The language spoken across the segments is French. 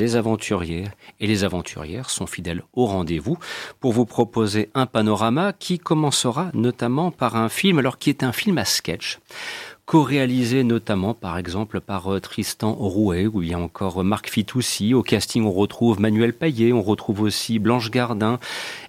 Les aventuriers et les aventurières sont fidèles au rendez-vous pour vous proposer un panorama qui commencera notamment par un film, alors qui est un film à sketch co-réalisé notamment par exemple par euh, Tristan Rouet ou il y a encore Marc Fitoussi. Au casting, on retrouve Manuel Payet, on retrouve aussi Blanche Gardin,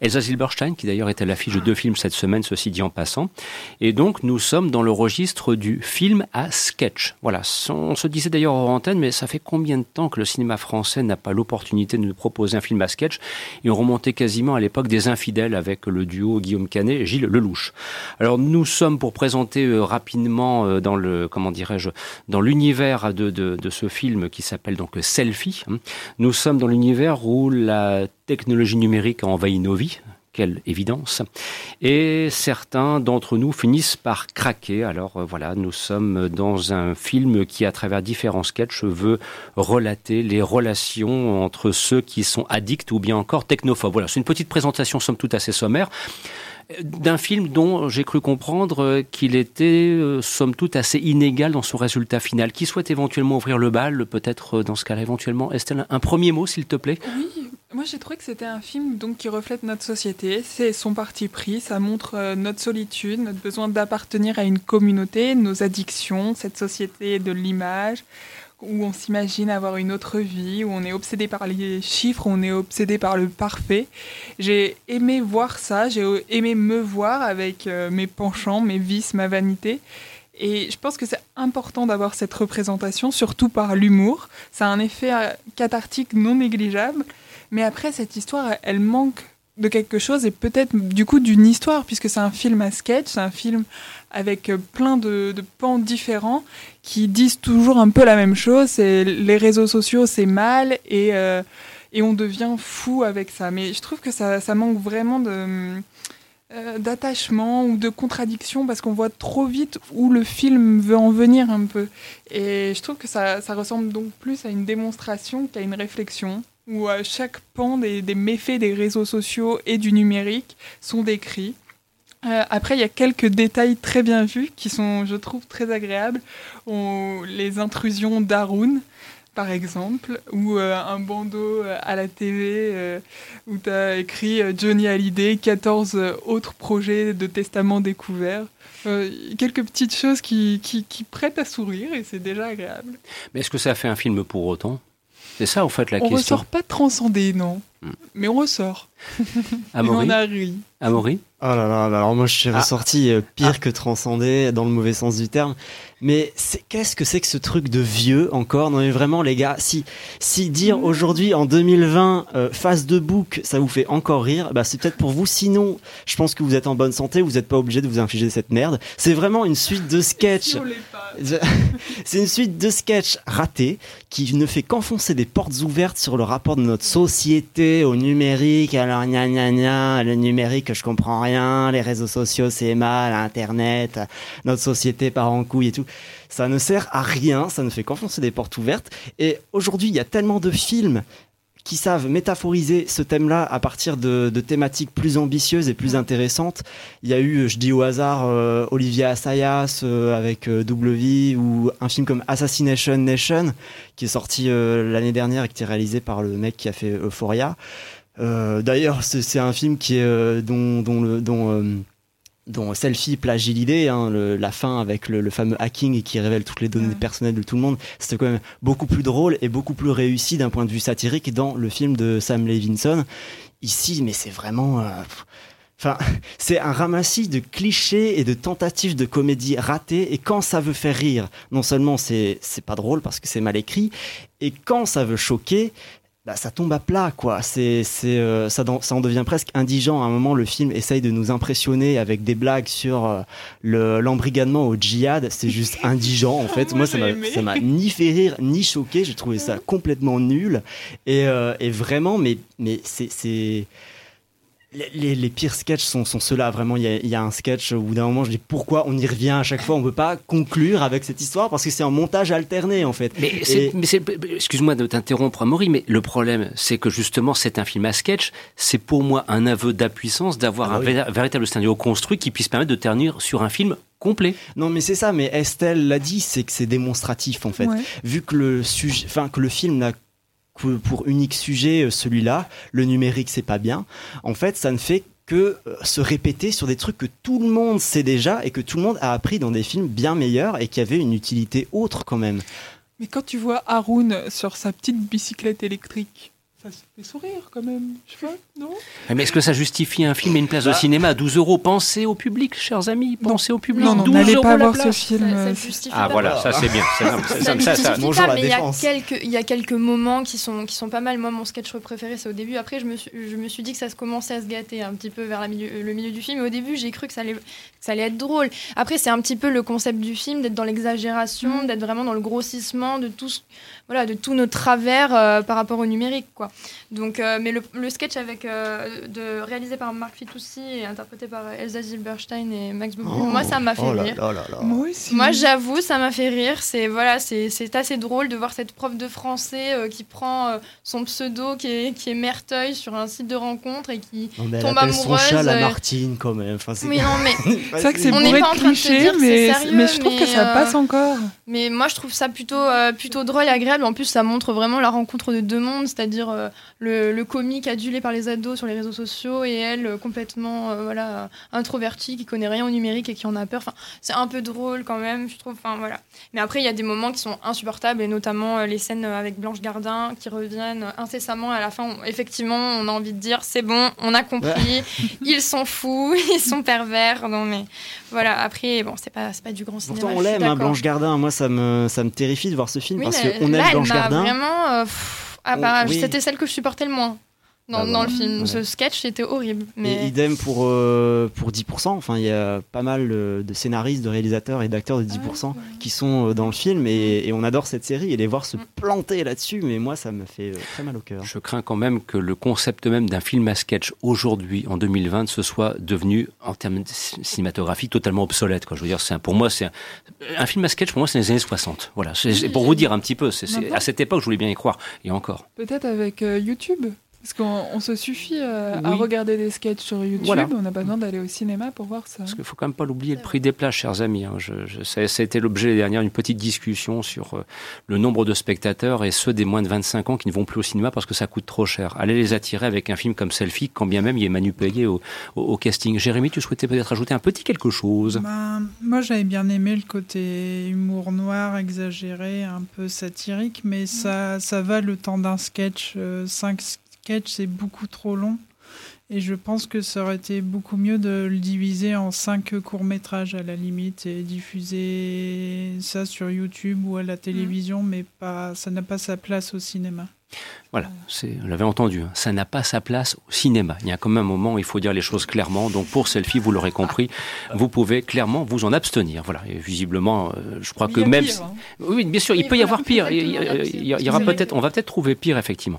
Elsa Silberstein qui d'ailleurs est à l'affiche de deux films cette semaine, ceci dit en passant. Et donc nous sommes dans le registre du film à sketch. Voilà, on se disait d'ailleurs en antenne, mais ça fait combien de temps que le cinéma français n'a pas l'opportunité de nous proposer un film à sketch Et on remontait quasiment à l'époque des infidèles avec le duo Guillaume Canet et Gilles Lelouch. Alors nous sommes pour présenter euh, rapidement euh, dans dans comment dirais-je dans l'univers de, de, ce film qui s'appelle donc Selfie. Hein. Nous sommes dans l'univers où la technologie numérique a envahi nos vies. Quelle évidence. Et certains d'entre nous finissent par craquer. Alors euh, voilà, nous sommes dans un film qui, à travers différents sketchs, veut relater les relations entre ceux qui sont addicts ou bien encore technophobes. Voilà, c'est une petite présentation, somme toute, assez sommaire d'un film dont j'ai cru comprendre euh, qu'il était, euh, somme toute, assez inégal dans son résultat final. Qui souhaite éventuellement ouvrir le bal, peut-être euh, dans ce cas-là éventuellement Estelle, un premier mot, s'il te plaît Oui, moi j'ai trouvé que c'était un film donc, qui reflète notre société. C'est son parti pris, ça montre notre solitude, notre besoin d'appartenir à une communauté, nos addictions, cette société de l'image où on s'imagine avoir une autre vie, où on est obsédé par les chiffres, où on est obsédé par le parfait. J'ai aimé voir ça, j'ai aimé me voir avec euh, mes penchants, mes vices, ma vanité. Et je pense que c'est important d'avoir cette représentation, surtout par l'humour. Ça a un effet euh, cathartique non négligeable. Mais après, cette histoire, elle manque de quelque chose et peut-être du coup d'une histoire, puisque c'est un film à sketch, c'est un film avec euh, plein de, pans différents qui disent toujours un peu la même chose. C'est les réseaux sociaux, c'est mal et, euh, et on devient fou avec ça. Mais je trouve que ça, ça manque vraiment de euh, d'attachement ou de contradiction parce qu'on voit trop vite où le film veut en venir un peu. Et je trouve que ça, ça ressemble donc plus à une démonstration qu'à une réflexion où chaque pan des, méfaits des réseaux sociaux et du numérique sont décrits. Euh, après, il y a quelques détails très bien vus qui sont, je trouve, très agréables. les intrusions d'Arun, par exemple, ou euh, un bandeau euh, à la TV où tu as écrit Johnny Hallyday, 14 autres projets de testament découverts. quelques petites choses qui, qui prêtent à sourire et c'est déjà agréable. Mais est-ce que ça fait un film pour autant? C'est ça, en fait, la question. On ressort pas transcendé, non? Hmm. Mais on ressort. Amaury. on a ri. Amaury Oh là là, alors moi je suis ah. ressorti euh, pire ah. que transcendé dans le mauvais sens du terme. Mais qu'est-ce que c'est que ce truc de vieux encore? Non mais vraiment les gars, si si dire mmh. aujourd'hui en 2020 euh, face de bouc, ça vous fait encore rire, bah c'est peut-être pour vous. Sinon, je pense que vous êtes en bonne santé, vous n'êtes pas obligé de vous infliger cette merde. C'est vraiment une suite de sketchs. c'est une suite de sketchs ratés qui ne fait qu'enfoncer des portes ouvertes sur le rapport de notre société au numérique. Alors gna gna gna, le numérique, je comprends rien. Les réseaux sociaux, c'est mal. Internet, notre société part en couille et tout. Ça ne sert à rien, ça ne fait qu'enfoncer des portes ouvertes. Et aujourd'hui, il y a tellement de films qui savent métaphoriser ce thème-là à partir de, thématiques plus ambitieuses et plus intéressantes. Il y a eu, je dis au hasard, euh, Olivia Assayas euh, avec euh, Double V ou un film comme Assassination Nation qui est sorti l'année dernière et qui est réalisé par le mec qui a fait Euphoria. D'ailleurs, c'est un film qui est dont, dont, le, dont dont Selfie plagie l'idée, hein, la fin avec le, fameux hacking qui révèle toutes les données personnelles de tout le monde, c'était quand même beaucoup plus drôle et beaucoup plus réussi d'un point de vue satirique dans le film de Sam Levinson. Ici, mais c'est vraiment... Euh, enfin, c'est un ramassis de clichés et de tentatives de comédie ratées. Et quand ça veut faire rire, non seulement c'est pas drôle parce que c'est mal écrit, et quand ça veut choquer, bah, ça tombe à plat, quoi. C'est, c'est, euh, ça, ça en devient presque indigent. À un moment, le film essaye de nous impressionner avec des blagues sur euh, le, l'embrigadement au djihad. C'est juste indigent, en fait. Moi, ça m'a, ça m'a ni fait rire, ni choqué. J'ai trouvé ça complètement nul. Et, euh, et vraiment, mais, mais c'est, c'est, les, pires sketchs sont, sont ceux-là. Vraiment, il y, a, un sketch où d'un moment, je dis pourquoi on y revient à chaque fois? On ne peut pas conclure avec cette histoire parce que c'est un montage alterné, en fait. Mais, excuse-moi de t'interrompre, Amaury, mais le problème, c'est que justement, c'est un film à sketch. C'est pour moi un aveu d'impuissance d'avoir ah un véritable scénario construit qui puisse permettre de tenir sur un film complet. Non, mais c'est ça. Mais Estelle l'a dit, c'est que c'est démonstratif, en fait. Vu que le sujet, enfin, que le film n'a pour, unique sujet celui-là, le numérique c'est pas bien. En fait, ça ne fait que se répéter sur des trucs que tout le monde sait déjà et que tout le monde a appris dans des films bien meilleurs et qui avaient une utilité autre quand même. Mais quand tu vois Haroun sur sa petite bicyclette électrique, ça se fait sourire quand même, je sais pas, non? Mais est-ce que ça justifie un film et une place de cinéma à 12 euros? Pensez au public, chers amis, pensez au public. Non, non, 12 n'allez pas voir ce film. Ça- ça euh, Ah pas. voilà, ça c'est bien. Ça, ça, bonjour pas, la mais il y a défense. quelques il y a quelques moments qui sont qui sont pas mal. Moi, mon sketch préféré, c'est au début. Après, je me suis je me suis dit que ça se commençait à se gâter un petit peu vers la milieu, le milieu du film. Et au début, j'ai cru que ça allait que ça allait être drôle. Après, c'est un petit peu le concept du film d'être dans l'exagération, Mm. d'être vraiment dans le grossissement de tout voilà de tous nos travers euh, par rapport au numérique quoi. Donc, euh, mais le, le sketch avec euh, de réalisé par Marc Fitoussi et interprété par Elsa Zilberstein et Max Boublil, moi, ça m'a fait oh rire. là là là. Moi aussi. Moi, j'avoue, ça m'a fait rire. C'est voilà, c'est c'est assez drôle de voir cette prof de français euh, qui prend euh, son pseudo qui est, qui est Merteuil sur un site de rencontre et qui. Non, mais elle tombe appelle son amoureuse, chat la Martine quand même. Enfin, c'est Oui, non, mais C'est vrai que c'est On n'est bourré pas de en train de te clichés, mais, sérieux, mais je trouve que ça euh, passe encore. Mais moi, je trouve ça plutôt, euh, plutôt drôle et agréable. En plus, ça montre vraiment la rencontre de deux mondes, c'est-à-dire euh, le, le comique adulé par les ados sur les réseaux sociaux et elle euh, complètement euh, voilà, introvertie, qui connaît rien au numérique et qui en a peur. Enfin, c'est un peu drôle quand même, je trouve. Enfin, voilà. Mais après, il y a des moments qui sont insupportables et notamment les scènes avec Blanche Gardin qui reviennent incessamment. À la fin, on- effectivement, on a envie de dire c'est bon, on a compris, ils sont fous, ils sont pervers. Non, mais voilà. Après, bon, c'est pas, c'est pas du grand cinéma. Pourtant, on l'aime, hein. Blanche Gardin. Moi, ça me, ça me terrifie de voir ce film Oui, parce qu'on aime Blanche Gardin. Vraiment, pff, ah bah, oui. c'était celle que je supportais le moins dans, Bah dans voilà. le film. Ouais. Ce sketch était horrible. Et idem pour, euh, pour 10%. Enfin, il y a pas mal euh, de scénaristes, de réalisateurs et d'acteurs de 10% qui sont euh, dans le film et, et on adore cette série et les voir se Mm. planter là-dessus. Mais moi, ça me fait euh, très mal au cœur. Je crains quand même que le concept même d'un film à sketch aujourd'hui, en 2020, ce soit devenu, en termes de c- cinématographiques, totalement obsolète. Quoi. Je veux dire, c'est un- pour moi, c'est un, un film à sketch. Pour moi, c'est les années 60. Voilà, c'est pour vous dire un petit peu. c'est c'est- à cette époque, je voulais bien y croire. Et encore. Peut-être avec euh, YouTube. Parce qu'on on se suffit euh, à regarder des sketchs sur YouTube. Voilà. On n'a pas besoin d'aller au cinéma pour voir ça. Parce qu'il faut quand même pas l'oublier, le prix des places, chers amis. hein. Je, je- ça, ça a été l'objet l'année dernière d'une petite discussion sur euh, le nombre de spectateurs et ceux des moins de 25 ans qui ne vont plus au cinéma parce que ça coûte trop cher. Allez les attirer avec un film comme Selfie, quand bien même il est manipulé au, au, au casting. Jérémy, tu souhaitais peut-être ajouter un petit quelque chose? Ben, moi, j'avais bien aimé le côté humour noir, exagéré, un peu satirique, mais ça, ça va le temps d'un sketch. Euh, c'est beaucoup trop long. Et je pense que ça aurait été beaucoup mieux de le diviser en cinq courts-métrages à la limite et diffuser ça sur YouTube ou à la télévision, mais pas, ça n'a pas sa place au cinéma. Voilà, c'est, on l'avait entendu, hein. ça n'a pas sa place au cinéma. Il y a quand même un moment où il faut dire les choses clairement. Donc pour Selfie, vous l'aurez compris, vous pouvez clairement vous en abstenir. Voilà, et visiblement, euh, je crois que il même... pire, hein. Oui, bien sûr, il Oui, peut y avoir pire. Il y, exactement, il y a il y- il y aura peut-être, on va peut-être trouver pire effectivement.